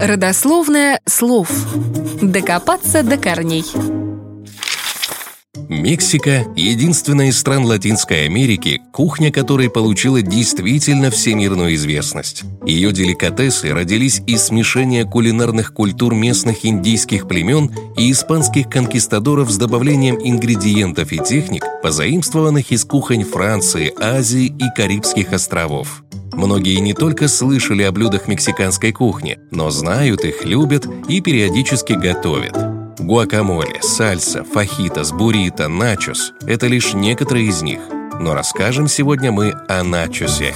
Родословное слов. Докопаться до корней. Мексика – единственная из стран Латинской Америки, кухня которой получила действительно всемирную известность. Ее деликатесы родились из смешения кулинарных культур местных индийских племен и испанских конкистадоров с добавлением ингредиентов и техник, позаимствованных из кухонь Франции, Азии и Карибских островов. Многие не только слышали о блюдах мексиканской кухни, но знают их, любят и периодически готовят. Гуакамоле, сальса, фахитос, буррито, начос – это лишь некоторые из них. Но расскажем сегодня мы о начосе.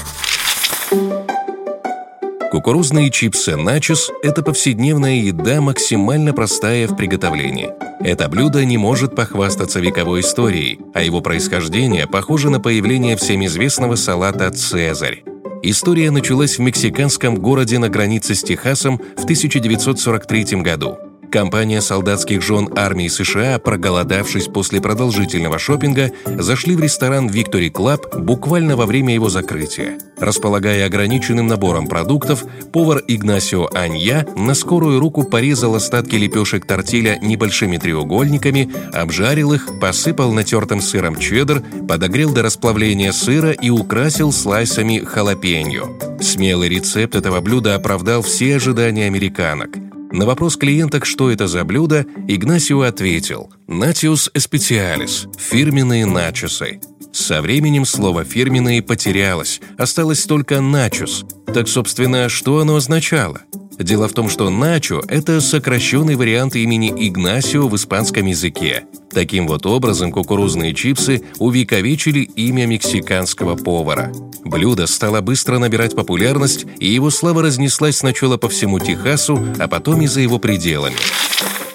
Кукурузные чипсы начос – это повседневная еда, максимально простая в приготовлении. Это блюдо не может похвастаться вековой историей, а его происхождение похоже на появление всем известного салата «Цезарь». История началась в мексиканском городе на границе с Техасом в 1943 году – Компания солдатских жен армии США, проголодавшись после продолжительного шопинга, зашли в ресторан Victory Club буквально во время его закрытия. Располагая ограниченным набором продуктов, повар Игнасио Анья на скорую руку порезал остатки лепешек тортиля небольшими треугольниками, обжарил их, посыпал натертым сыром чеддер, подогрел до расплавления сыра и украсил слайсами халапеньо. Смелый рецепт этого блюда оправдал все ожидания американок – на вопрос клиенток, что это за блюдо, Игнасио ответил «Натиус эспециалис» – фирменные начосы. Со временем слово «фирменные» потерялось, осталось только «начос». Так, собственно, что оно означало? Дело в том, что «начо» — это сокращенный вариант имени Игнасио в испанском языке. Таким вот образом кукурузные чипсы увековечили имя мексиканского повара. Блюдо стало быстро набирать популярность, и его слава разнеслась сначала по всему Техасу, а потом и за его пределами.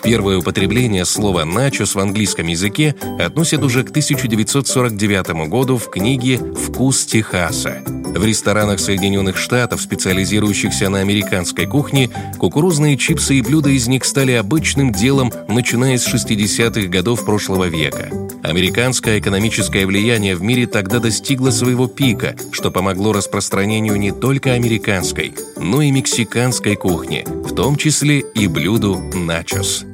Первое употребление слова «начос» в английском языке относят уже к 1949 году в книге «Вкус Техаса». В ресторанах Соединенных Штатов, специализирующихся на американской кухне, кукурузные чипсы и блюда из них стали обычным делом, начиная с 60-х годов прошлого века. Американское экономическое влияние в мире тогда достигло своего пика, что помогло распространению не только американской, но и мексиканской кухни, в том числе и блюду начос.